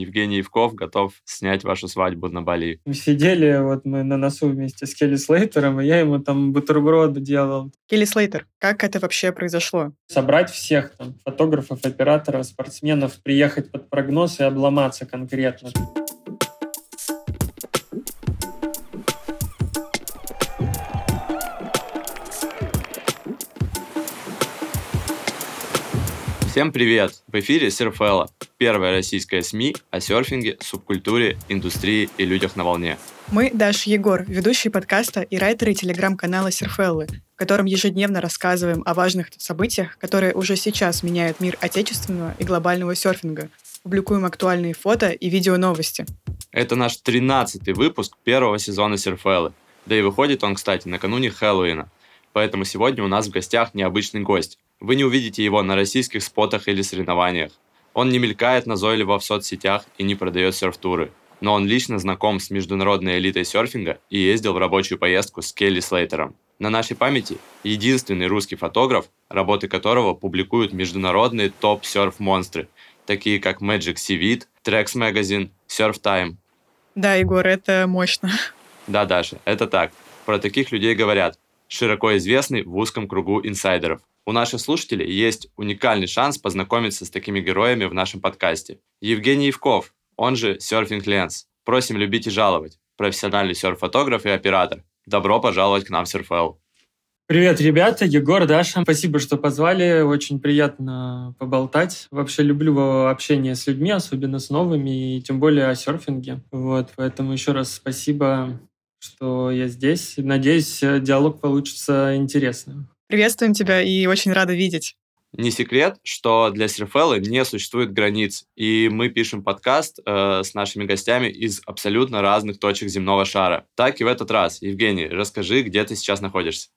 Евгений Евков готов снять вашу свадьбу на Бали. Сидели, вот мы на носу вместе с Келли Слейтером, и я ему там бутерброды делал. Келли Слейтер, как это вообще произошло? Собрать всех там, фотографов, операторов, спортсменов, приехать под прогноз и обломаться конкретно. Всем привет! В эфире Серфелла, первая российская СМИ о серфинге, субкультуре, индустрии и людях на волне. Мы Даша Егор, ведущие подкаста и райтеры телеграм-канала Серфеллы, в котором ежедневно рассказываем о важных событиях, которые уже сейчас меняют мир отечественного и глобального серфинга. Публикуем актуальные фото и видео новости. Это наш 13-й выпуск первого сезона Серфеллы. Да и выходит он, кстати, накануне Хэллоуина. Поэтому сегодня у нас в гостях необычный гость. Вы не увидите его на российских спотах или соревнованиях. Он не мелькает назойливо в соцсетях и не продает серф-туры. Но он лично знаком с международной элитой серфинга и ездил в рабочую поездку с Келли Слейтером. На нашей памяти единственный русский фотограф, работы которого публикуют международные топ-серф-монстры, такие как Magic Seaweed, Trex Magazine, Surf Time. Да, Егор, это мощно. Да, Даша, это так. Про таких людей говорят. Широко известный в узком кругу инсайдеров. У наших слушателей есть уникальный шанс познакомиться с такими героями в нашем подкасте. Евгений Евков, он же Surfing Lens. Просим любить и жаловать. Профессиональный серф-фотограф и оператор. Добро пожаловать к нам в Surfel. Привет, ребята, Егор, Даша. Спасибо, что позвали. Очень приятно поболтать. Вообще люблю общение с людьми, особенно с новыми, и тем более о серфинге. Вот, поэтому еще раз спасибо, что я здесь. Надеюсь, диалог получится интересным. Приветствуем тебя и очень рада видеть. Не секрет, что для Серфеллы не существует границ, и мы пишем подкаст э, с нашими гостями из абсолютно разных точек земного шара. Так и в этот раз. Евгений, расскажи, где ты сейчас находишься.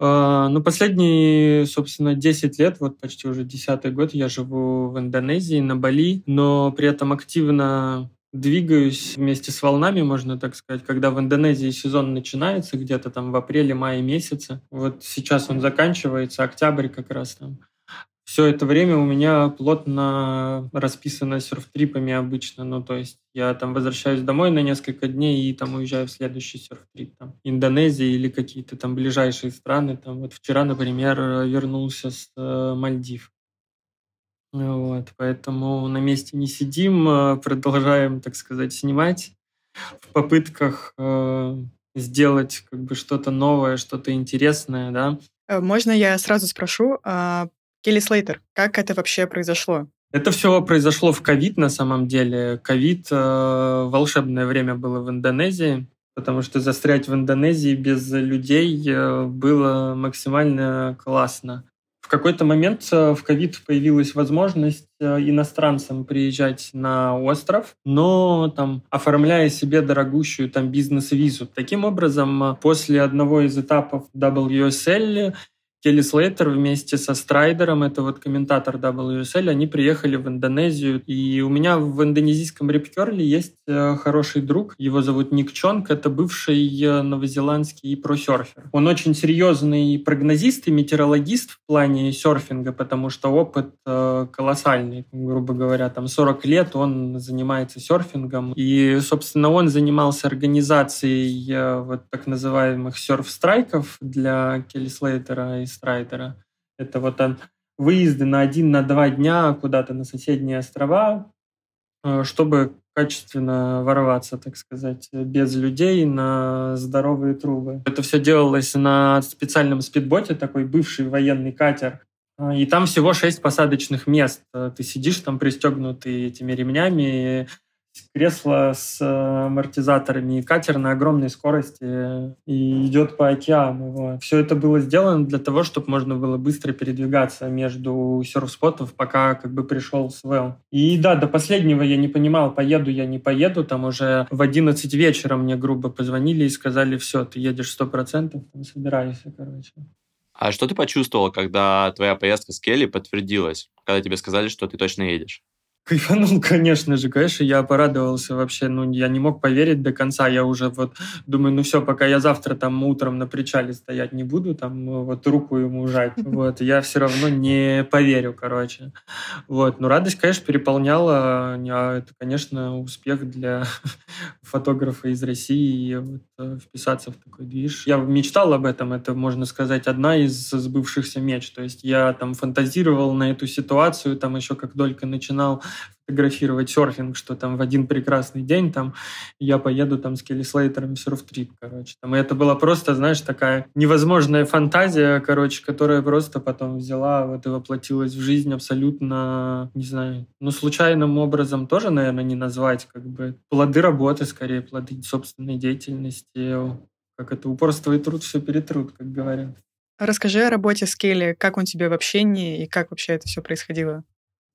Uh, ну, последние, собственно, 10 лет, вот почти уже десятый год, я живу в Индонезии, на Бали, но при этом активно двигаюсь вместе с волнами, можно так сказать, когда в Индонезии сезон начинается где-то там в апреле-мае месяце. Вот сейчас он заканчивается, октябрь как раз там. Все это время у меня плотно расписано серф-трипами обычно. Ну, то есть я там возвращаюсь домой на несколько дней и там уезжаю в следующий серф-трип. Там, Индонезия или какие-то там ближайшие страны. Там, вот вчера, например, вернулся с э, Мальдив. Вот, поэтому на месте не сидим, а продолжаем, так сказать, снимать в попытках э, сделать как бы что-то новое, что-то интересное, да. Э, можно я сразу спрошу, э, Келли Слейтер, как это вообще произошло? Это все произошло в ковид на самом деле. Ковид э, волшебное время было в Индонезии, потому что застрять в Индонезии без людей э, было максимально классно. Какой-то момент э, в ковид появилась возможность э, иностранцам приезжать на остров, но там оформляя себе дорогущую там бизнес-визу. Таким образом, э, после одного из этапов WSL Келли Слейтер вместе со Страйдером, это вот комментатор WSL, они приехали в Индонезию. И у меня в индонезийском репкерле есть э, хороший друг, его зовут Ник Чонг, это бывший э, новозеландский просерфер. Он очень серьезный прогнозист и метеорологист в плане серфинга, потому что опыт э, колоссальный, грубо говоря, там 40 лет он занимается серфингом. И, собственно, он занимался организацией вот так называемых серф-страйков для Келли Слейтера и Страйдера. Это вот он выезды на один, на два дня куда-то на соседние острова, э, чтобы качественно ворваться, так сказать, без людей на здоровые трубы. Это все делалось на специальном спидботе, такой бывший военный катер. Э, и там всего шесть посадочных мест. Э, ты сидишь там пристегнутый этими ремнями, кресло с э, амортизаторами и катер на огромной скорости и идет по океану. Все это было сделано для того, чтобы можно было быстро передвигаться между серф-спотов, пока как бы пришел Свел. И да, до последнего я не понимал, поеду я, не поеду. Там уже в 11 вечера мне грубо позвонили и сказали, все, ты едешь 100%, там, собирайся, короче. А что ты почувствовал, когда твоя поездка с Келли подтвердилась, когда тебе сказали, что ты точно едешь? Кайфанул, конечно же, конечно, я порадовался вообще, ну, я не мог поверить до конца, я уже вот думаю, ну все, пока я завтра там утром на причале стоять не буду, там вот руку ему жать, вот, я все равно не поверю, короче. Вот, ну радость, конечно, переполняла, а это, конечно, успех для фотографа из России вот, э, вписаться в такой движ. Я мечтал об этом, это, можно сказать, одна из сбывшихся меч, то есть я там фантазировал на эту ситуацию, там еще как только начинал фотографировать серфинг, что там в один прекрасный день там я поеду там с Келли Слейтером серф-трип, короче. Там, и это была просто, знаешь, такая невозможная фантазия, короче, которая просто потом взяла вот и воплотилась в жизнь абсолютно, не знаю, ну, случайным образом тоже, наверное, не назвать, как бы плоды работы, скорее, плоды собственной деятельности, как это упорство и труд все перетрут, как говорят. Расскажи о работе с Келли, как он тебе в общении и как вообще это все происходило?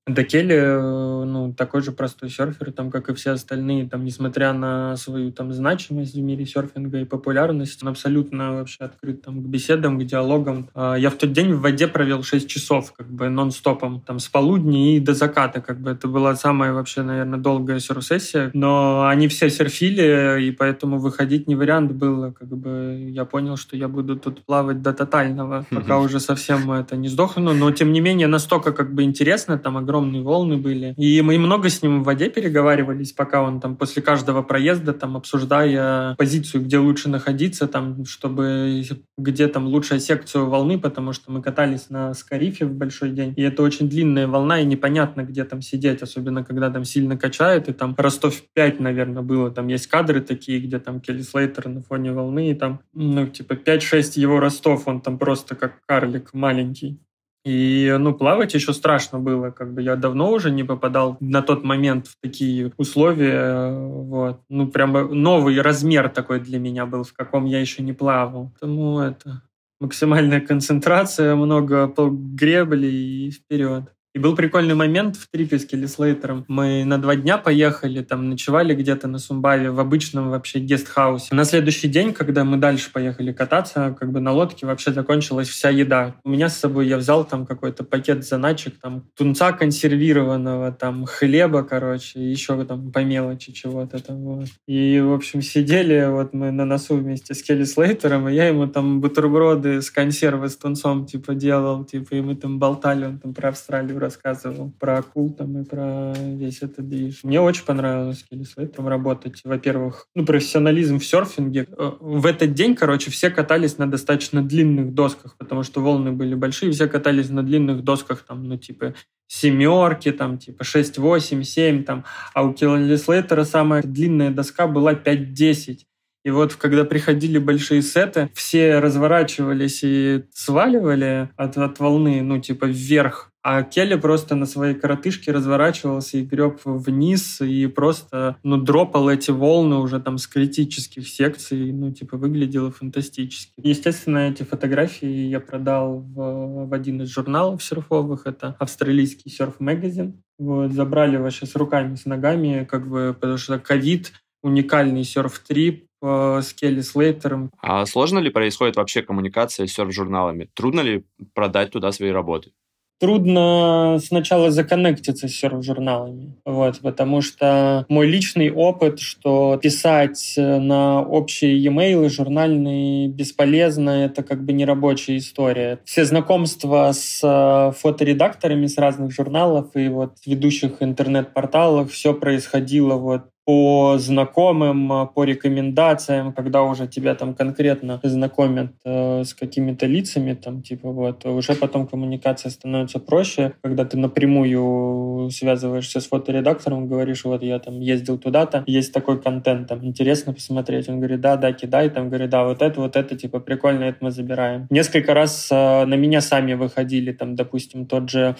Да Келли, э, ну, такой же простой серфер, там, как и все остальные, там, несмотря на свою там значимость в мире серфинга и популярность, он абсолютно вообще открыт там к беседам, к диалогам. А, я в тот день в воде провел 6 часов, как бы, нон-стопом, там, с полудня и до заката, как бы, это была самая вообще, наверное, долгая серф-сессия, но они все серфили, и поэтому выходить не вариант было, как бы, я понял, что я буду тут плавать до тотального, пока уже совсем это не сдохну, но, тем не менее, настолько, как бы, интересно, там, огромное огромные волны были. И мы много с ним в воде переговаривались, пока он там после каждого проезда, там, обсуждая позицию, где лучше находиться, там, чтобы где там лучшая секцию волны, потому что мы катались на Скарифе в большой день, и это очень длинная волна, и непонятно, где там сидеть, особенно когда там сильно качает, и там Ростов 5, наверное, было, там есть кадры такие, где там Келли Слейтер на фоне волны, и там, ну, типа 5-6 его Ростов, он там просто как карлик маленький. И, ну, плавать еще страшно было, как бы я давно уже не попадал на тот момент в такие условия, вот. Ну, прямо новый размер такой для меня был, в каком я еще не плавал. Поэтому это максимальная концентрация, много гребли и вперед. И был прикольный момент в трипе с Келли Слейтером. Мы на два дня поехали, там ночевали где-то на Сумбаве в обычном вообще гестхаусе. На следующий день, когда мы дальше поехали кататься, как бы на лодке вообще закончилась вся еда. У меня с собой я взял там какой-то пакет заначек, там тунца консервированного, там хлеба, короче, еще там по мелочи чего-то там. Вот. И, в общем, сидели вот мы на носу вместе с Келли Слейтером, и я ему там бутерброды с консервы с тунцом типа делал, типа, и мы там болтали, он там про Австралию рассказывал про акул там и про весь этот движ. Мне очень понравилось Келли работать. Во-первых, ну, профессионализм в серфинге. Э, в этот день, короче, все катались на достаточно длинных досках, потому что волны были большие, все катались на длинных досках, там, ну, типа, семерки, там, типа 6, 8, 7, там. А у Келли Слейтера самая длинная доска была 5-10. И вот когда приходили большие сеты, все разворачивались и сваливали от, от волны, ну, типа, вверх а Келли просто на своей коротышке разворачивался и греб вниз, и просто, ну, дропал эти волны уже там с критических секций, ну, типа, выглядело фантастически. Естественно, эти фотографии я продал в, в один из журналов серфовых, это австралийский серф-магазин. Вот, забрали вообще с руками, с ногами, как бы, потому что ковид, уникальный серф-трип, э, с Келли Слейтером. А сложно ли происходит вообще коммуникация с серф-журналами? Трудно ли продать туда свои работы? Трудно сначала законнектиться с серф-журналами, вот, потому что мой личный опыт, что писать на общие e-mail журнальные бесполезно, это как бы не рабочая история. Все знакомства с э, фоторедакторами с разных журналов и вот ведущих интернет-порталов, все происходило вот по знакомым, а, по рекомендациям, когда уже тебя там конкретно знакомят э, с какими-то лицами, там типа вот, уже потом коммуникация становится проще, когда ты напрямую связываешься с фоторедактором, говоришь, вот я там ездил туда-то, есть такой контент, там интересно посмотреть. Он говорит, да, да, кидай, там говорит, да, вот это, вот это, типа прикольно, это мы забираем. Несколько раз э, на меня сами выходили, там, допустим, тот же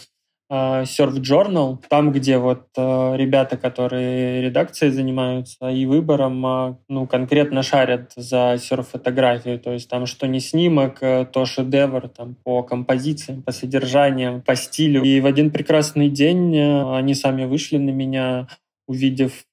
Surf Journal, там, где вот э, ребята, которые редакцией занимаются и выбором, а, ну, конкретно шарят за серф-фотографию, то есть там что не снимок, э, то шедевр там по композициям, по содержаниям, по стилю. И в один прекрасный день э, они сами вышли на меня, увидев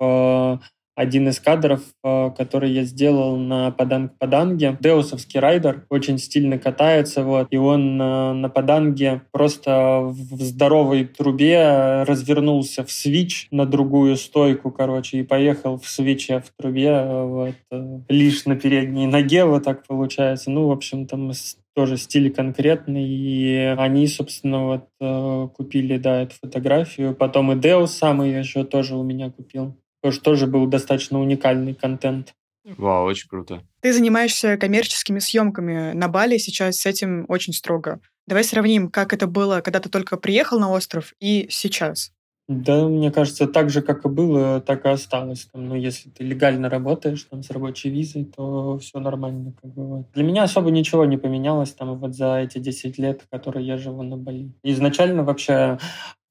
один из кадров, э, который я сделал на Паданг Паданге. Деусовский райдер очень стильно катается, вот, и он на, на Паданге просто в здоровой трубе развернулся в свич на другую стойку, короче, и поехал в свече в трубе, вот, э, лишь на передней ноге, вот так получается. Ну, в общем, там тоже стиль конкретный, и они, собственно, вот э, купили, да, эту фотографию. Потом и Деус сам ее еще тоже у меня купил. Тоже, тоже был достаточно уникальный контент. Вау, очень круто. Ты занимаешься коммерческими съемками на Бали, сейчас с этим очень строго. Давай сравним, как это было, когда ты только приехал на остров, и сейчас. Да, мне кажется, так же, как и было, так и осталось. Там, ну, если ты легально работаешь там, с рабочей визой, то все нормально. Как бы, вот. Для меня особо ничего не поменялось там, вот за эти 10 лет, которые я живу на Бали. Изначально вообще,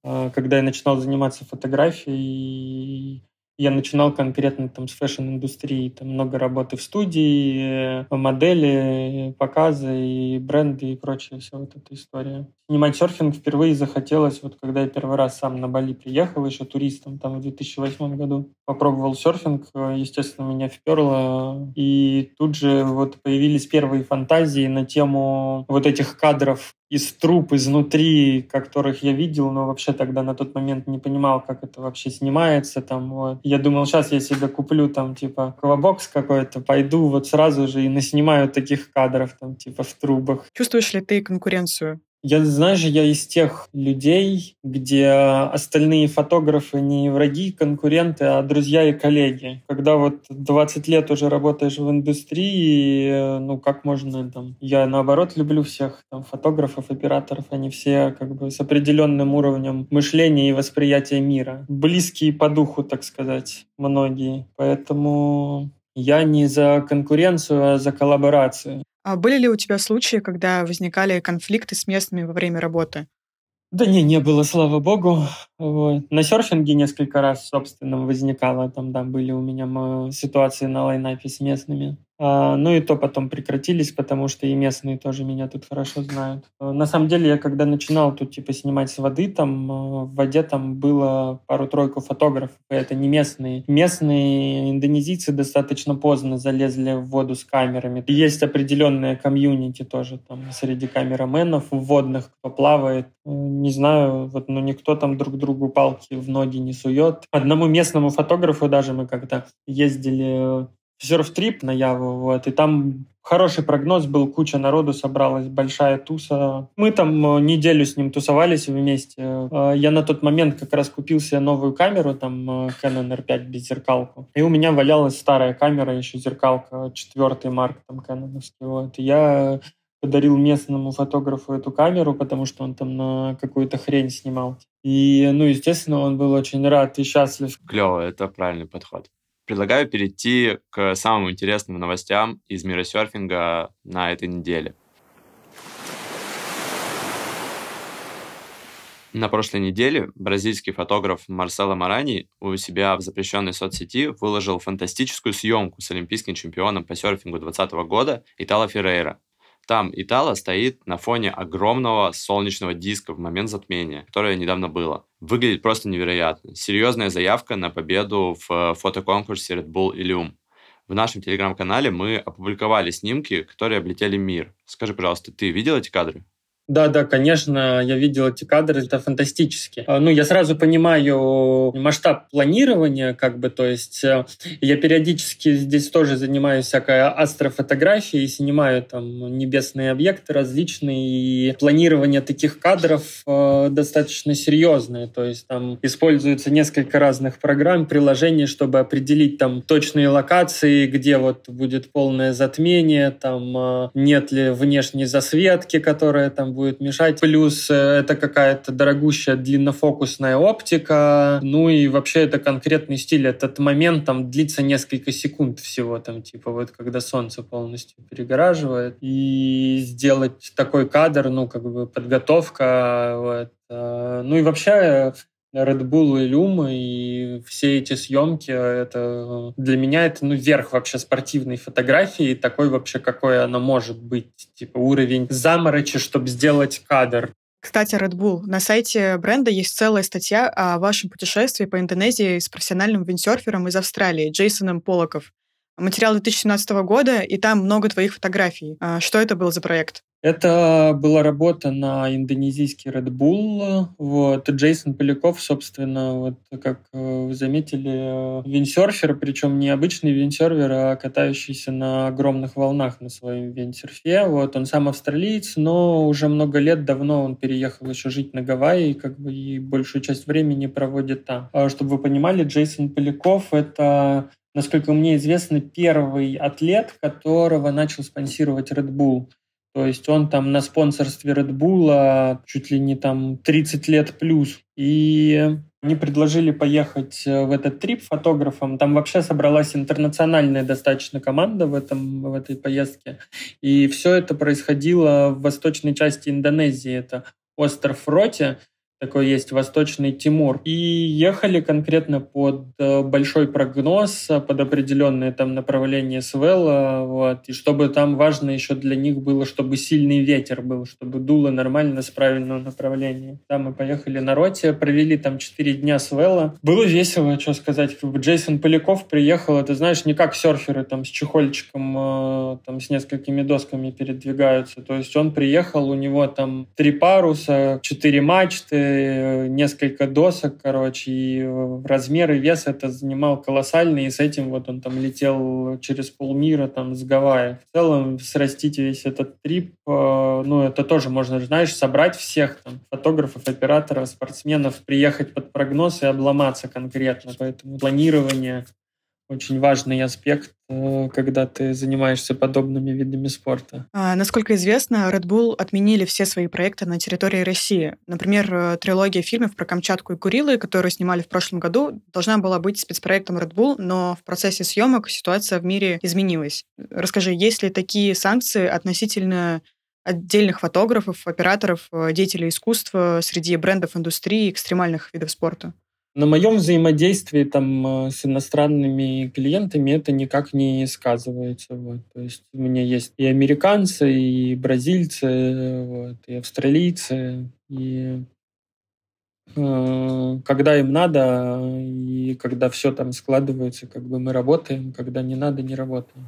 а, когда я начинал заниматься фотографией, я начинал конкретно там с fashion-индустрии, там много работы в студии, модели, показы и бренды и прочее, вся вот эта история. Снимать серфинг впервые захотелось, вот когда я первый раз сам на Бали приехал, еще туристом, там в 2008 году. Попробовал серфинг, естественно, меня вперло. И тут же вот появились первые фантазии на тему вот этих кадров из труб изнутри, которых я видел, но вообще тогда на тот момент не понимал, как это вообще снимается. Там, вот. Я думал, сейчас я себе куплю там типа аквабокс какой-то, пойду вот сразу же и наснимаю таких кадров там типа в трубах. Чувствуешь ли ты конкуренцию я, знаешь, я из тех людей, где остальные фотографы не враги, конкуренты, а друзья и коллеги. Когда вот 20 лет уже работаешь в индустрии, ну как можно там... Я наоборот люблю всех там, фотографов, операторов, они все как бы с определенным уровнем мышления и восприятия мира. Близкие по духу, так сказать, многие. Поэтому я не за конкуренцию, а за коллаборацию. А были ли у тебя случаи, когда возникали конфликты с местными во время работы? Да не, не было, слава богу. Вот. На серфинге несколько раз, собственно, возникало. Там, да, были у меня ситуации на лайнапе с местными. А, ну и то потом прекратились, потому что и местные тоже меня тут хорошо знают. А, на самом деле, я когда начинал тут типа снимать с воды, там а, в воде там было пару-тройку фотографов, и это не местные. Местные индонезийцы достаточно поздно залезли в воду с камерами. Есть определенная комьюнити тоже там среди камераменов водных, кто плавает. Не знаю, вот, ну никто там друг другу палки в ноги не сует. Одному местному фотографу даже мы когда ездили серф-трип на Яву, вот, и там хороший прогноз был, куча народу собралась, большая туса. Мы там э, неделю с ним тусовались вместе. Э, я на тот момент как раз купил себе новую камеру, там э, Canon R5 без зеркалку. И у меня валялась старая камера, еще зеркалка, четвертый марк там Canon. Вот. И я подарил местному фотографу эту камеру, потому что он там на какую-то хрень снимал. И, ну, естественно, он был очень рад и счастлив. Клево, это правильный подход. Предлагаю перейти к самым интересным новостям из мира серфинга на этой неделе. На прошлой неделе бразильский фотограф Марсело Марани у себя в запрещенной соцсети выложил фантастическую съемку с олимпийским чемпионом по серфингу 2020 года Итало Феррейра. Там Итала стоит на фоне огромного солнечного диска в момент затмения, которое недавно было. Выглядит просто невероятно. Серьезная заявка на победу в э, фотоконкурсе Red Bull Ilium. В нашем телеграм-канале мы опубликовали снимки, которые облетели мир. Скажи, пожалуйста, ты видел эти кадры? Да, да, конечно, я видел эти кадры, это фантастически. А, ну, я сразу понимаю масштаб планирования, как бы, то есть э, я периодически здесь тоже занимаюсь всякой астрофотографией, снимаю там небесные объекты различные, и планирование таких кадров э, достаточно серьезное, то есть там используется несколько разных программ, приложений, чтобы определить там точные локации, где вот будет полное затмение, там э, нет ли внешней засветки, которая там будет мешать. Плюс э, это какая-то дорогущая длиннофокусная оптика. Ну и вообще это конкретный стиль. Этот момент там длится несколько секунд всего, там типа вот когда солнце полностью перегораживает. И сделать такой кадр, ну как бы подготовка. Вот. Э, ну и вообще Red Bull и Люм, и все эти съемки, это для меня это ну, верх вообще спортивной фотографии, такой вообще, какой она может быть. Типа уровень заморочи, чтобы сделать кадр. Кстати, Red Bull. На сайте бренда есть целая статья о вашем путешествии по Индонезии с профессиональным виндсерфером из Австралии Джейсоном Полоков. Материал 2017 года, и там много твоих фотографий. А что это был за проект? Это была работа на индонезийский Red Bull. Вот. Джейсон Поляков, собственно, вот как э, вы заметили, э, виндсерфер, причем не обычный виндсерфер, а катающийся на огромных волнах на своем виндсерфе. Вот. Он сам австралиец, но уже много лет давно он переехал еще жить на Гавайи как бы, и большую часть времени проводит там. А чтобы вы понимали, Джейсон Поляков — это насколько мне известно, первый атлет, которого начал спонсировать Red Bull. То есть он там на спонсорстве Red Bull чуть ли не там 30 лет плюс. И они предложили поехать э, в этот трип фотографом. Там вообще собралась интернациональная достаточно команда в, этом, в этой поездке. И все это происходило в восточной части Индонезии. Это остров Роти такой есть Восточный Тимур. И ехали конкретно под э, большой прогноз, э, под определенное там направление свела, вот, и чтобы там важно еще для них было, чтобы сильный ветер был, чтобы дуло нормально с правильного направления. Там мы поехали на роте, провели там 4 дня свела. Было весело, что сказать, Джейсон Поляков приехал, это знаешь, не как серферы там с чехольчиком, э, там с несколькими досками передвигаются, то есть он приехал, у него там три паруса, четыре мачты, несколько досок, короче, и размер и вес это занимал колоссальный, и с этим вот он там летел через полмира там с Гавайи. В целом срастить весь этот трип, э, ну, это тоже можно, знаешь, собрать всех там фотографов, операторов, спортсменов, приехать под прогноз и обломаться конкретно. Поэтому планирование очень важный аспект, э, когда ты занимаешься подобными видами спорта. А, насколько известно, Red Bull отменили все свои проекты на территории России. Например, э, трилогия фильмов про Камчатку и Курилы, которую снимали в прошлом году, должна была быть спецпроектом Red Bull, но в процессе съемок ситуация в мире изменилась. Расскажи, есть ли такие санкции относительно отдельных фотографов, операторов, э, деятелей искусства среди брендов индустрии экстремальных видов спорта? На моем взаимодействии там э, с иностранными клиентами это никак не сказывается. Вот. То есть у меня есть и американцы, и бразильцы, вот, и австралийцы, и э, когда им надо, и когда все там складывается, как бы мы работаем, когда не надо, не работаем.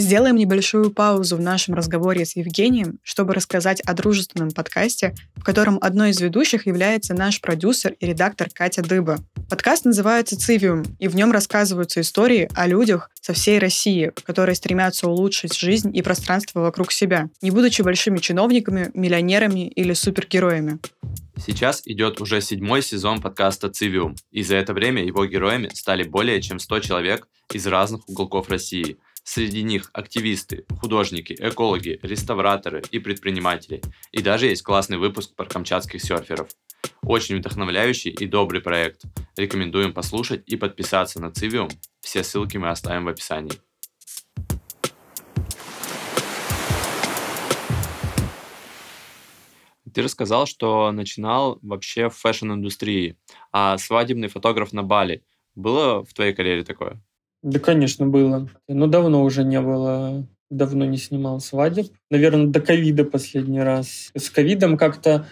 Сделаем небольшую паузу в нашем разговоре с Евгением, чтобы рассказать о дружественном подкасте, в котором одной из ведущих является наш продюсер и редактор Катя Дыба. Подкаст называется «Цивиум», и в нем рассказываются истории о людях со всей России, которые стремятся улучшить жизнь и пространство вокруг себя, не будучи большими чиновниками, миллионерами или супергероями. Сейчас идет уже седьмой сезон подкаста «Цивиум», и за это время его героями стали более чем 100 человек из разных уголков России – Среди них активисты, художники, экологи, реставраторы и предприниматели. И даже есть классный выпуск про камчатских серферов. Очень вдохновляющий и добрый проект. Рекомендуем послушать и подписаться на Цивиум. Все ссылки мы оставим в описании. Ты рассказал, что начинал вообще в fashion-индустрии, а свадебный фотограф на Бали. Было в твоей карьере такое? Да, конечно, было. Но давно уже не было, давно не снимал свадеб. Наверное, до ковида последний раз. С ковидом как-то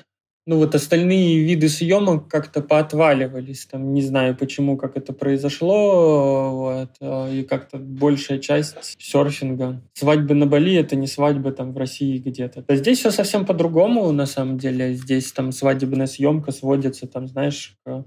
ну вот остальные виды съемок как-то поотваливались. Там не знаю почему, как это произошло. Вот, а, и как-то большая часть серфинга. Свадьбы на Бали — это не свадьбы там в России где-то. А здесь все совсем по-другому на самом деле. Здесь там свадебная съемка сводится, там, знаешь, к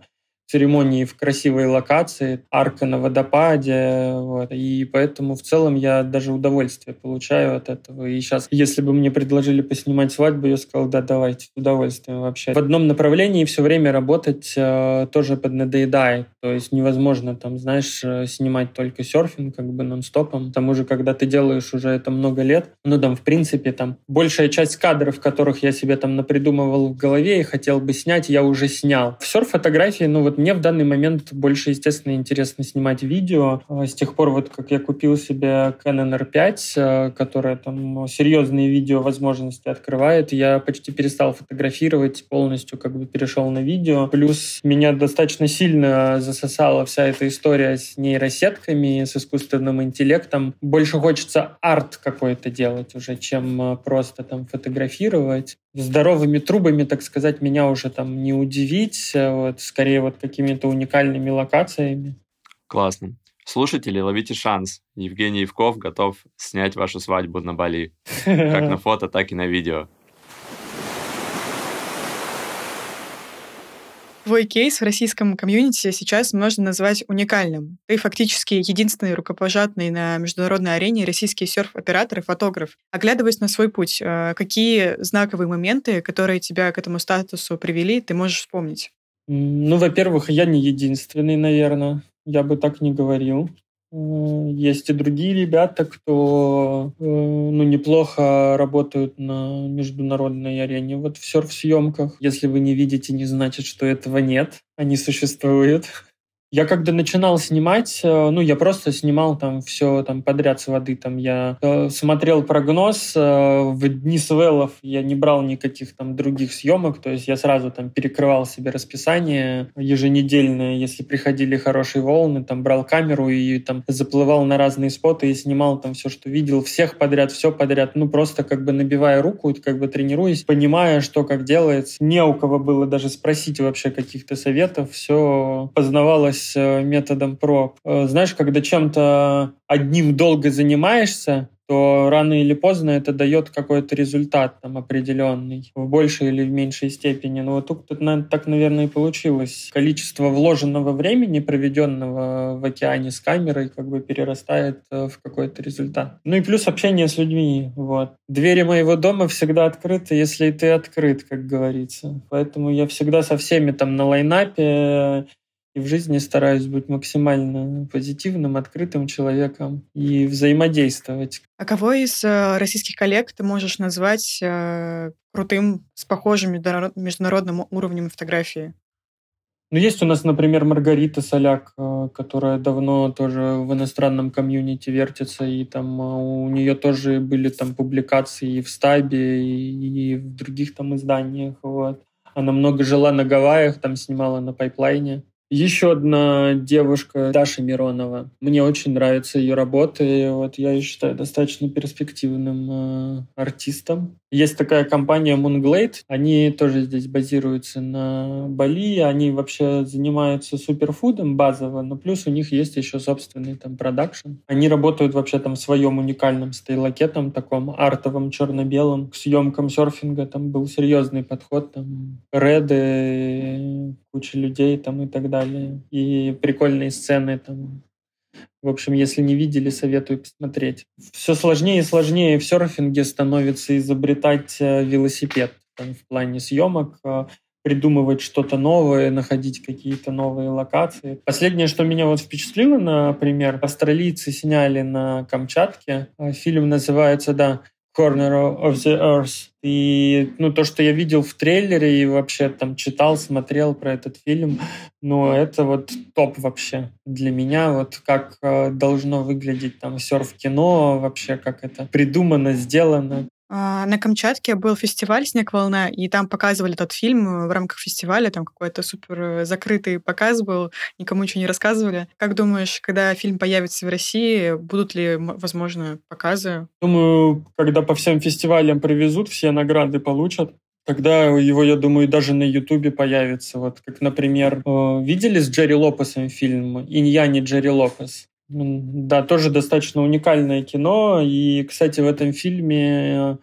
церемонии в красивой локации, арка на водопаде, вот. и поэтому в целом я даже удовольствие получаю от этого. И сейчас, если бы мне предложили поснимать свадьбу, я сказал, да, давайте, с удовольствием вообще. В одном направлении все время работать э, тоже поднадоедает, то есть невозможно там, знаешь, э, снимать только серфинг как бы нон-стопом, к тому же, когда ты делаешь уже это много лет, ну там, в принципе, там, большая часть кадров, которых я себе там напридумывал в голове и хотел бы снять, я уже снял. В серф-фотографии, ну вот мне в данный момент больше, естественно, интересно снимать видео. А с тех пор, вот как я купил себе Canon R5, э, которая там серьезные видео возможности открывает, я почти перестал фотографировать, полностью как бы перешел на видео. Плюс меня достаточно сильно засосала вся эта история с нейросетками, с искусственным интеллектом. Больше хочется арт какой-то делать уже, чем э, просто там фотографировать здоровыми трубами, так сказать, меня уже там не удивить, э, вот, скорее вот какими-то уникальными локациями. Классно. Слушатели, ловите шанс. Евгений Евков готов снять вашу свадьбу на Бали. Как на фото, так и на видео. Твой кейс в российском комьюнити сейчас можно назвать уникальным. Ты фактически единственный рукопожатный на международной арене российский серф-оператор и фотограф. Оглядываясь на свой путь, э, какие знаковые моменты, которые тебя к этому статусу привели, ты можешь вспомнить? Ну, во-первых, я не единственный, наверное. Я бы так не говорил. Есть и другие ребята, кто э, ну, неплохо работают на международной арене. Вот в серф-съемках. Если вы не видите, не значит, что этого нет. Они существуют. Я когда начинал снимать, э, ну, я просто снимал там все там подряд с воды. Там я э, смотрел прогноз. Э, в дни свеллов я не брал никаких там других съемок. То есть я сразу там перекрывал себе расписание еженедельное. Если приходили хорошие волны, там брал камеру и там заплывал на разные споты и снимал там все, что видел. Всех подряд, все подряд. Ну, просто как бы набивая руку, как бы тренируясь, понимая, что как делается. Не у кого было даже спросить вообще каких-то советов. Все познавалось занимаюсь э, методом проб. Э, знаешь, когда чем-то одним долго занимаешься, то рано или поздно это дает какой-то результат там определенный, в большей или в меньшей степени. Но вот тут так, наверное, и получилось. Количество вложенного времени, проведенного в океане с камерой, как бы перерастает э, в какой-то результат. Ну и плюс общение с людьми. Вот. Двери моего дома всегда открыты, если ты открыт, как говорится. Поэтому я всегда со всеми там на лайнапе, и в жизни стараюсь быть максимально позитивным, открытым человеком и взаимодействовать. А кого из э, российских коллег ты можешь назвать э, крутым, с похожим международным уровнем фотографии? Ну, есть у нас, например, Маргарита Соляк, э, которая давно тоже в иностранном комьюнити вертится, и там э, у нее тоже были там публикации и в Стабе, и в других там изданиях. Вот. Она много жила на Гавайях, там снимала на пайплайне. Еще одна девушка, Даша Миронова. Мне очень нравятся ее работы. Вот я ее считаю достаточно перспективным э, артистом. Есть такая компания Moonglade. Они тоже здесь базируются на Бали. Они вообще занимаются суперфудом базово, но плюс у них есть еще собственный там продакшн. Они работают вообще там в своем уникальном стейлаке, там таком артовом черно-белом. К съемкам серфинга там был серьезный подход. Там реды, куча людей там и так далее. И прикольные сцены там в общем, если не видели, советую посмотреть. Все сложнее и сложнее в серфинге становится изобретать э, велосипед там, в плане съемок, э, придумывать что-то новое, находить какие-то новые локации. Последнее, что меня вот впечатлило, например, австралийцы сняли на Камчатке. Э, фильм называется, да, Corner of the Earth. И ну, то, что я видел в трейлере и вообще там читал, смотрел про этот фильм, ну, это вот топ вообще для меня. Вот как э, должно выглядеть там серф-кино, вообще как это придумано, сделано. А, на Камчатке был фестиваль «Снег волна», и там показывали этот фильм э, в рамках фестиваля. Там какой-то супер э, закрытый показ был, никому ничего не рассказывали. Как думаешь, когда фильм появится в России, будут ли, возможно, показы? Думаю, когда по всем фестивалям привезут, все награды получат. Тогда его, я думаю, даже на Ютубе появится. Вот как, например, э, видели с Джерри Лопесом фильм «Иньяни Джерри Лопес»? Да, тоже достаточно уникальное кино. И, кстати, в этом фильме э,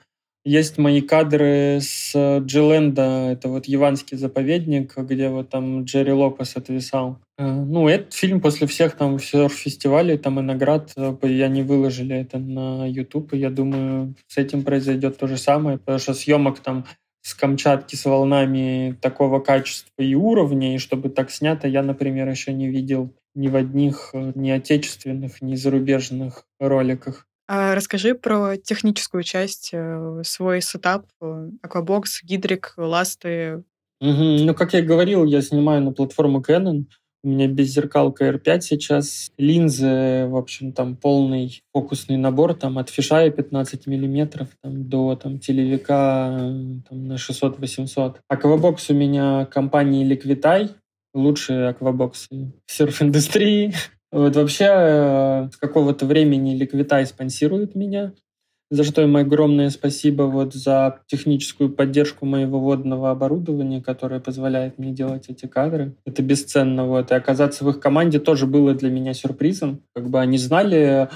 есть мои кадры с Джилленда, это вот Яванский заповедник, где вот там Джерри Лопес отвисал. Э, ну, этот фильм после всех там фестивалей там и наград, э, я не выложили это на YouTube, и я думаю, с этим произойдет то же самое, потому что съемок там с Камчатки с волнами такого качества и уровня, и чтобы так снято, я, например, еще не видел ни в одних э, ни отечественных, ни зарубежных роликах. А расскажи про техническую часть, э, свой сетап, аквабокс, гидрик, ласты. Угу. Ну, как я говорил, я снимаю на платформу Canon. У меня беззеркалка R5 сейчас. Линзы, в общем, там полный фокусный набор, там от фишая 15 миллиметров там, до там, телевика там, на 600-800. Аквабокс у меня компании Liquid Eye, лучшие аквабоксы в серф-индустрии. Вот вообще э, с какого-то времени Liquid Eye спонсирует меня за что им огромное спасибо вот за техническую поддержку моего водного оборудования, которое позволяет мне делать эти кадры. Это бесценно. Вот. И оказаться в их команде тоже было для меня сюрпризом. Как бы они знали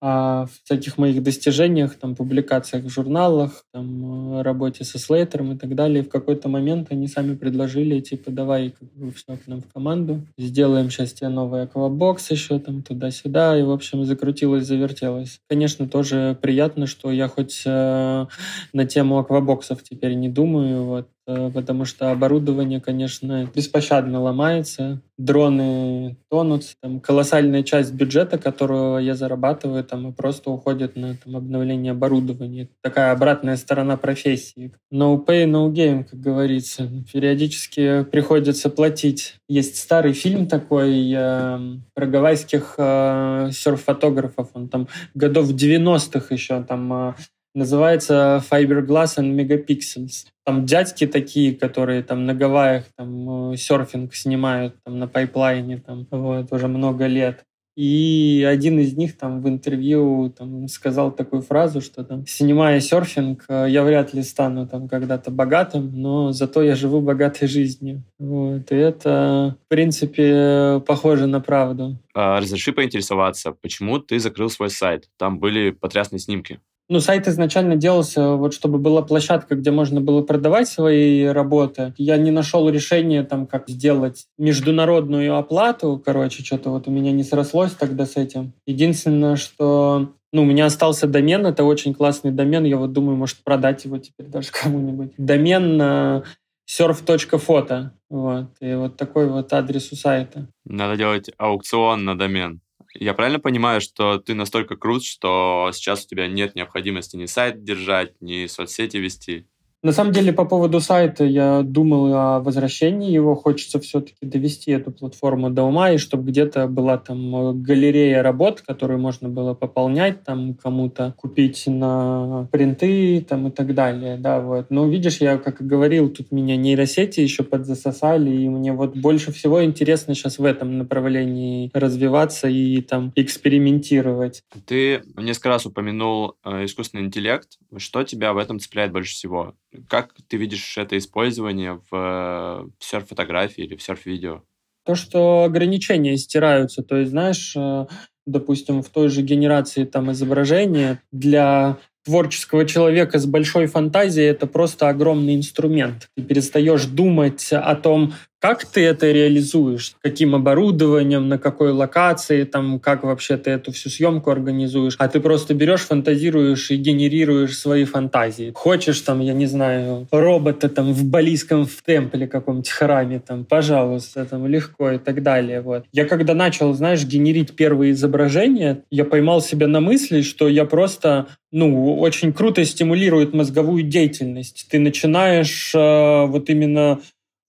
о всяких моих достижениях, там, публикациях в журналах, там, работе со Слейтером и так далее. В какой-то момент они сами предложили, типа, давай все к нам в команду, сделаем сейчас тебе новый аквабокс еще там туда-сюда. И, в общем, закрутилось, завертелось. Конечно, тоже приятно, что я хоть э, на тему аквабоксов теперь не думаю, вот, Э, потому что оборудование, конечно, беспощадно ломается, дроны тонут, там колоссальная часть бюджета, которую я зарабатываю, там просто уходит на там, обновление оборудования. Такая обратная сторона профессии. No pay, no game, как говорится. Периодически приходится платить. Есть старый фильм такой э, про гавайских э, серф-фотографов, он там годов 90-х еще там э, называется Fiberglass and Megapixels. Там дядьки такие, которые там на Гавайях там э, серфинг снимают там на пайплайне там вот уже много лет. И один из них там в интервью там, сказал такую фразу, что там, снимая серфинг, э, я вряд ли стану там когда-то богатым, но зато я живу богатой жизнью. Вот. И это, в принципе, похоже на правду. А, разреши поинтересоваться, почему ты закрыл свой сайт? Там были потрясные снимки. Ну, сайт изначально делался, вот чтобы была площадка, где можно было продавать свои работы. Я не нашел решения, там, как сделать международную оплату. Короче, что-то вот у меня не срослось тогда с этим. Единственное, что ну, у меня остался домен, это очень классный домен. Я вот думаю, может, продать его теперь даже кому-нибудь. Домен на surf.photo. Вот. И вот такой вот адрес у сайта. Надо делать аукцион на домен. Я правильно понимаю, что ты настолько крут, что сейчас у тебя нет необходимости ни сайт держать, ни соцсети вести? На самом деле, по поводу сайта я думал о возвращении его. Хочется все-таки довести эту платформу до ума, и чтобы где-то была там э, галерея работ, которую можно было пополнять, там кому-то купить на принты там, и так далее. Да, вот. Но видишь, я, как и говорил, тут меня нейросети еще подзасосали, и мне вот больше всего интересно сейчас в этом направлении развиваться и там экспериментировать. Ты несколько раз упомянул э, искусственный интеллект. Что тебя в этом цепляет больше всего? Как ты видишь это использование в э, серф-фотографии или в серф-видео? То, что ограничения стираются. То есть, знаешь, э, допустим, в той же генерации там изображения для творческого человека с большой фантазией это просто огромный инструмент. Ты перестаешь думать о том, как ты это реализуешь? Каким оборудованием, на какой локации, там, как вообще ты эту всю съемку организуешь? А ты просто берешь, фантазируешь и генерируешь свои фантазии. Хочешь там, я не знаю, робота там в балийском в темпле каком-нибудь храме, там, пожалуйста, там, легко и так далее. Вот. Я когда начал, знаешь, генерить первые изображения, я поймал себя на мысли, что я просто ну, очень круто стимулирует мозговую деятельность. Ты начинаешь э, вот именно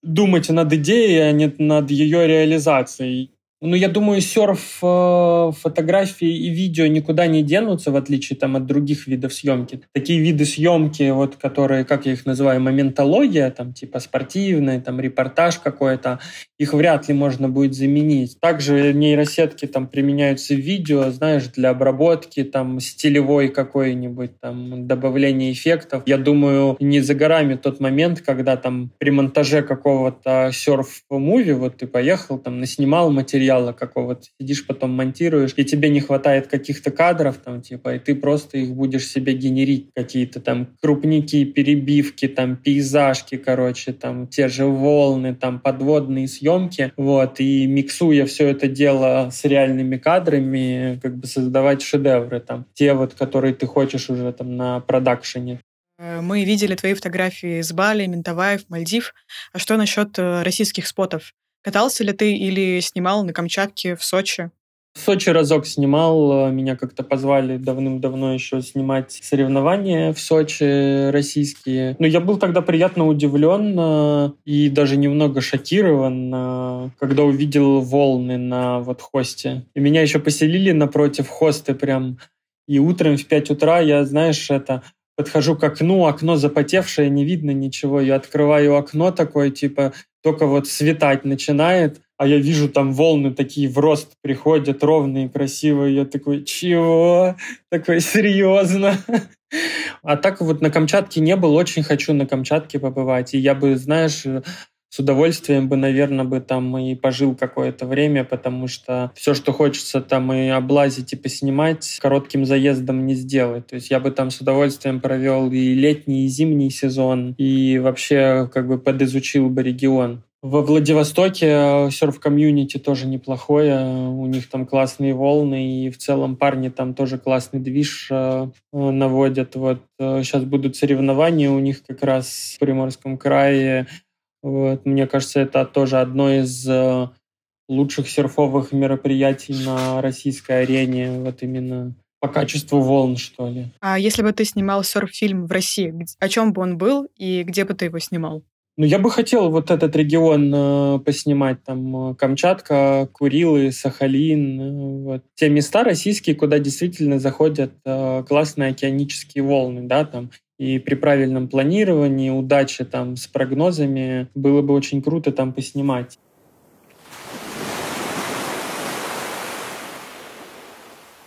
думать над идеей, а не над ее реализацией. Ну, я думаю, серф, э, фотографии и видео никуда не денутся, в отличие там, от других видов съемки. Такие виды съемки, вот, которые, как я их называю, моментология, там, типа спортивный, там, репортаж какой-то, их вряд ли можно будет заменить. Также нейросетки там применяются в видео, знаешь, для обработки, там, стилевой какой-нибудь, там, добавления эффектов. Я думаю, не за горами тот момент, когда там при монтаже какого-то серф-муви, вот ты поехал, там, наснимал материал, материала какого-то, сидишь потом монтируешь, и тебе не хватает каких-то кадров там, типа, и ты просто их будешь себе генерить, какие-то там крупники, перебивки, там пейзажки, короче, там те же волны, там подводные съемки, вот, и миксуя все это дело с реальными кадрами, как бы создавать шедевры там, те вот, которые ты хочешь уже там на продакшене. Мы видели твои фотографии с Бали, Ментаваев, Мальдив. А что насчет э, российских спотов? Катался ли ты или снимал на Камчатке, в Сочи? В Сочи разок снимал, э, меня как-то позвали давным-давно еще снимать соревнования в Сочи российские. Но я был тогда приятно удивлен э, и даже немного шокирован, э, когда увидел волны на вот хосте. И меня еще поселили напротив хосты прям. И утром в 5 утра я, знаешь, это подхожу к окну, окно запотевшее, не видно ничего. Я открываю окно такое, типа, только вот светать начинает, а я вижу там волны такие в рост приходят, ровные, красивые. Я такой, чего? Такой, серьезно? А так вот на Камчатке не был, очень хочу на Камчатке побывать. И я бы, знаешь, с удовольствием бы, наверное, бы там и пожил какое-то время, потому что все, что хочется там и облазить, и поснимать, коротким заездом не сделать. То есть я бы там с удовольствием провел и летний, и зимний сезон, и вообще как бы подизучил бы регион. Во Владивостоке серф-комьюнити тоже неплохое. У них там классные волны, и в целом парни там тоже классный движ э, наводят. Вот сейчас э, будут соревнования у них как раз в Приморском крае вот, мне кажется, это тоже одно из э, лучших серфовых мероприятий на российской арене, вот именно по качеству волн, что ли. А если бы ты снимал серф-фильм в России, о чем бы он был и где бы ты его снимал? Ну, я бы хотел вот этот регион э, поснимать, там, э, Камчатка, Курилы, Сахалин, э, вот. Те места российские, куда действительно заходят э, классные океанические волны, да, там, и при правильном планировании, удаче там с прогнозами было бы очень круто там поснимать.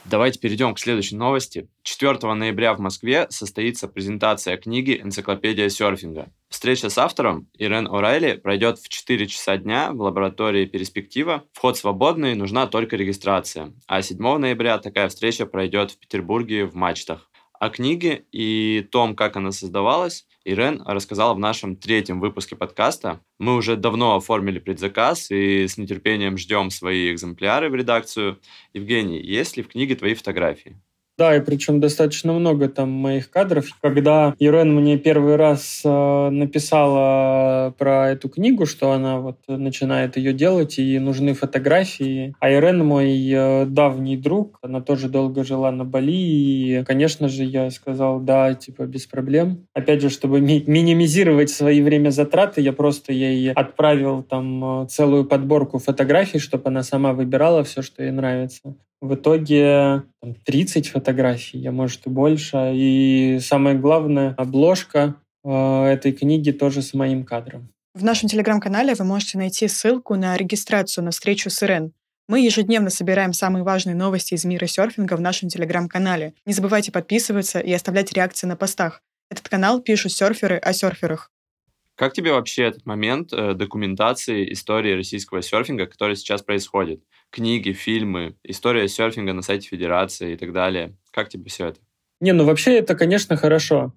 Давайте перейдем к следующей новости. 4 ноября в Москве состоится презентация книги «Энциклопедия серфинга». Встреча с автором Ирен О'Райли пройдет в 4 часа дня в лаборатории «Перспектива». Вход свободный, нужна только регистрация. А 7 ноября такая встреча пройдет в Петербурге в Мачтах. О книге и том, как она создавалась, Ирен рассказала в нашем третьем выпуске подкаста. Мы уже давно оформили предзаказ и с нетерпением ждем свои экземпляры в редакцию. Евгений, есть ли в книге твои фотографии? Да, и причем достаточно много там моих кадров. Когда Ирен мне первый раз э, написала про эту книгу, что она вот начинает ее делать, и нужны фотографии. А Ирен мой э, давний друг, она тоже долго жила на Бали, и, конечно же, я сказал, да, типа, без проблем. Опять же, чтобы ми- минимизировать свои время затраты, я просто ей отправил там э, целую подборку фотографий, чтобы она сама выбирала все, что ей нравится. В итоге там, 30 фотографий, я может и больше. И самое главное, обложка э, этой книги тоже с моим кадром. В нашем телеграм-канале вы можете найти ссылку на регистрацию на встречу с Ирен. Мы ежедневно собираем самые важные новости из мира серфинга в нашем телеграм-канале. Не забывайте подписываться и оставлять реакции на постах. Этот канал пишут серферы о серферах. Как тебе вообще этот момент э, документации истории российского серфинга, который сейчас происходит? книги, фильмы, история серфинга на сайте Федерации и так далее. Как тебе все это? Не, ну вообще это, конечно, хорошо.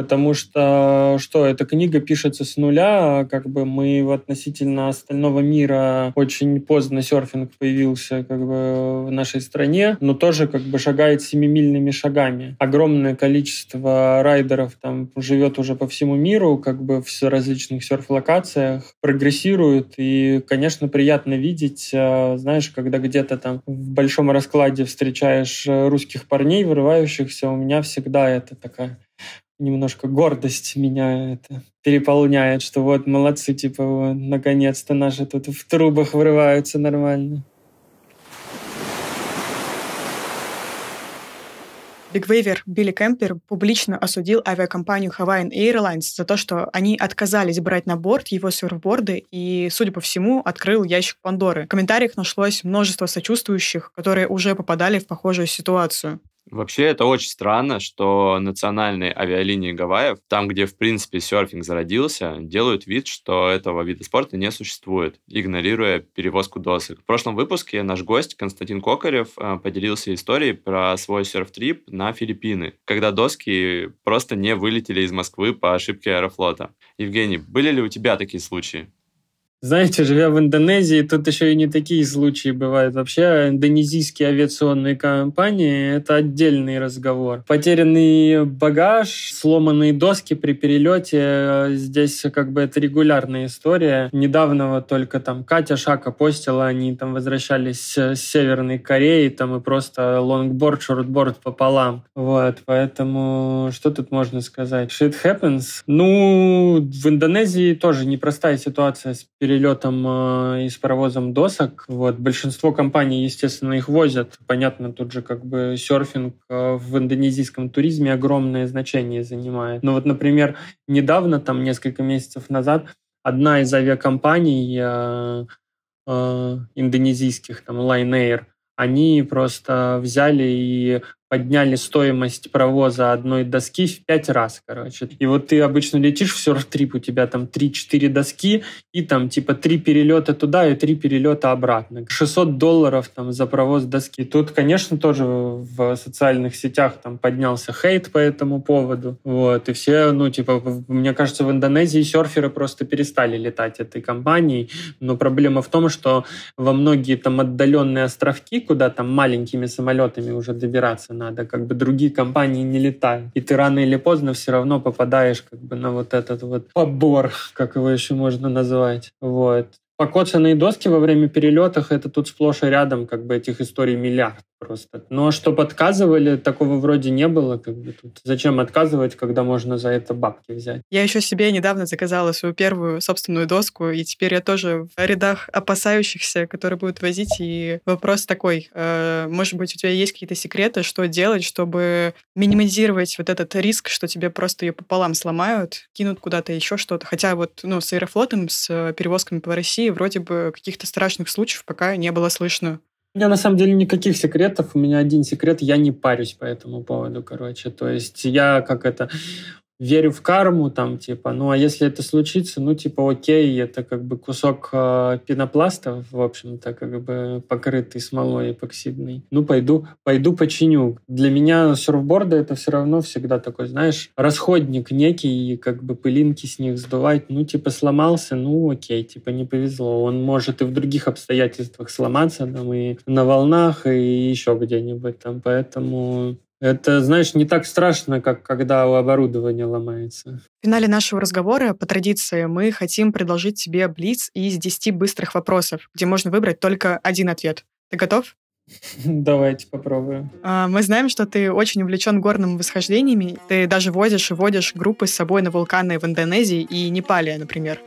Потому что, что, эта книга пишется с нуля, как бы мы в относительно остального мира очень поздно серфинг появился как бы в нашей стране, но тоже как бы шагает семимильными шагами. Огромное количество райдеров там живет уже по всему миру, как бы в различных серф-локациях, прогрессирует, и, конечно, приятно видеть, э, знаешь, когда где-то там в большом раскладе встречаешь русских парней, вырывающихся, у меня всегда это такая немножко гордость меня это переполняет, что вот молодцы, типа, вот, наконец-то наши тут в трубах врываются нормально. Бигвейвер Билли Кемпер публично осудил авиакомпанию Hawaiian Airlines за то, что они отказались брать на борт его серфборды и, судя по всему, открыл ящик Пандоры. В комментариях нашлось множество сочувствующих, которые уже попадали в похожую ситуацию. Вообще, это очень странно, что национальные авиалинии Гавайев, там, где, в принципе, серфинг зародился, делают вид, что этого вида спорта не существует, игнорируя перевозку досок. В прошлом выпуске наш гость Константин Кокарев э, поделился историей про свой серф-трип на Филиппины, когда доски просто не вылетели из Москвы по ошибке Аэрофлота. Евгений, были ли у тебя такие случаи? Знаете, живя в Индонезии, тут еще и не такие случаи бывают. Вообще, индонезийские авиационные компании – это отдельный разговор. Потерянный багаж, сломанные доски при перелете – здесь как бы это регулярная история. Недавно вот только там Катя Шака постила, они там возвращались с Северной Кореи, там и просто лонгборд, шортборд пополам. Вот, поэтому что тут можно сказать? Shit happens. Ну, в Индонезии тоже непростая ситуация с перелетом э, и с провозом досок. Вот. Большинство компаний, естественно, их возят. Понятно, тут же как бы серфинг э, в индонезийском туризме огромное значение занимает. Но вот, например, недавно, там несколько месяцев назад, одна из авиакомпаний э, э, индонезийских, там Line Air, они просто взяли и подняли стоимость провоза одной доски в пять раз, короче. И вот ты обычно летишь в серф-трип, у тебя там 3-4 доски, и там типа три перелета туда и три перелета обратно. 600 долларов там за провоз доски. Тут, конечно, тоже в социальных сетях там поднялся хейт по этому поводу. Вот. И все, ну, типа, мне кажется, в Индонезии серферы просто перестали летать этой компанией. Но проблема в том, что во многие там отдаленные островки, куда там маленькими самолетами уже добираться надо, как бы другие компании не летают. И ты рано или поздно все равно попадаешь как бы на вот этот вот побор, как его еще можно назвать. Вот. Покоцанные доски во время перелетов, это тут сплошь и рядом, как бы этих историй миллиард просто. Но чтобы отказывали, такого вроде не было. Как бы тут. Зачем отказывать, когда можно за это бабки взять? Я еще себе недавно заказала свою первую собственную доску, и теперь я тоже в рядах опасающихся, которые будут возить. И вопрос такой, э, может быть, у тебя есть какие-то секреты, что делать, чтобы минимизировать вот этот риск, что тебе просто ее пополам сломают, кинут куда-то еще что-то. Хотя вот ну, с Аэрофлотом, с перевозками по России вроде бы каких-то страшных случаев пока не было слышно. У меня на самом деле никаких секретов. У меня один секрет, я не парюсь по этому поводу, короче. То есть я как это верю в карму, там, типа, ну, а если это случится, ну, типа, окей, это как бы кусок э, пенопласта, в общем-то, как бы покрытый смолой эпоксидной. Ну, пойду, пойду починю. Для меня серфборды это все равно всегда такой, знаешь, расходник некий, и как бы пылинки с них сдувать. Ну, типа, сломался, ну, окей, типа, не повезло. Он может и в других обстоятельствах сломаться, там, и на волнах, и еще где-нибудь там, поэтому это, знаешь, не так страшно, как когда оборудование ломается. В финале нашего разговора, по традиции, мы хотим предложить тебе блиц из 10 быстрых вопросов, где можно выбрать только один ответ. Ты готов? Давайте попробуем. А, мы знаем, что ты очень увлечен горными восхождениями. Ты даже возишь и водишь группы с собой на вулканы в Индонезии и Непале, например.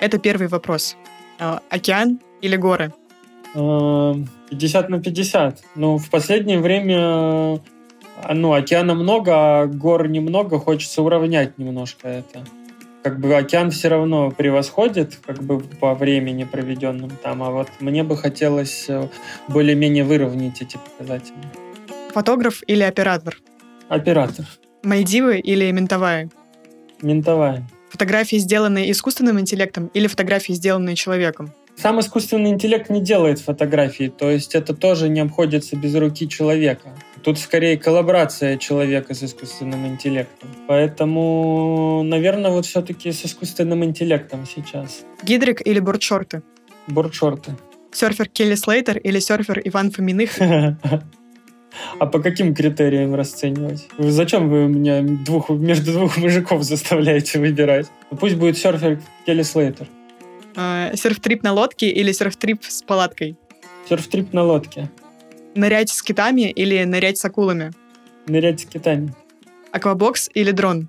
Это первый вопрос. А, океан или горы? 50 на 50. Ну, в последнее время ну, океана много, а гор немного, хочется уравнять немножко это. Как бы океан все равно превосходит, как бы по времени проведенным там, а вот мне бы хотелось э, более-менее выровнять эти показатели. Фотограф или оператор? Оператор. Мальдивы или ментовая? Ментовая. Фотографии, сделанные искусственным интеллектом или фотографии, сделанные человеком? Сам искусственный интеллект не делает фотографии, то есть это тоже не обходится без руки человека. Тут скорее коллаборация человека с искусственным интеллектом. Поэтому, наверное, вот все-таки с искусственным интеллектом сейчас. Гидрик или бордшорты? Бордшорты. Серфер Келли Слейтер или серфер Иван Фоминых? А по каким критериям расценивать? Вы зачем вы меня двух, между двух мужиков заставляете выбирать? Ну, пусть будет серфер Келли Слейтер. А, серф-трип на лодке или серф-трип с палаткой? Серф-трип на лодке. Нырять с китами или нырять с акулами? Нырять с китами. Аквабокс или дрон?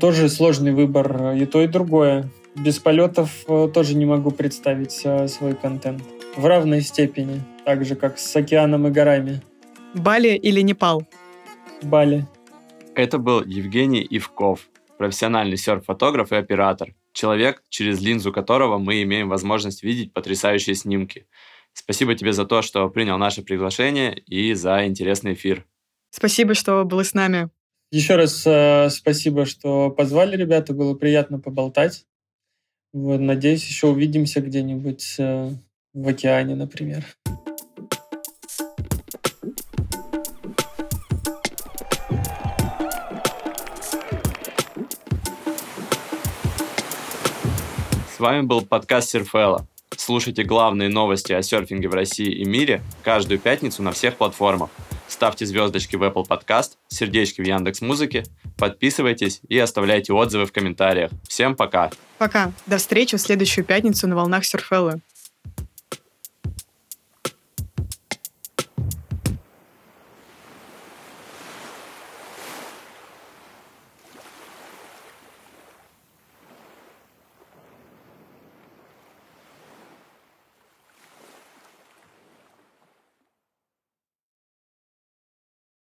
Тоже сложный выбор. И то, и другое. Без полетов э, тоже не могу представить э, свой контент. В равной степени. Так же, как с океаном и горами. Бали или Непал? Бали. Это был Евгений Ивков, профессиональный серф-фотограф и оператор. Человек, через линзу которого мы имеем возможность видеть потрясающие снимки. Спасибо тебе за то, что принял наше приглашение и за интересный эфир. Спасибо, что были с нами. Еще раз э, спасибо, что позвали, ребята. Было приятно поболтать. Вот, надеюсь, еще увидимся где-нибудь э, в океане, например. С вами был подкаст Серфела. Слушайте главные новости о серфинге в России и мире каждую пятницу на всех платформах. Ставьте звездочки в Apple Podcast, сердечки в Яндекс Музыке, подписывайтесь и оставляйте отзывы в комментариях. Всем пока! Пока. До встречи в следующую пятницу на волнах Серфеллы.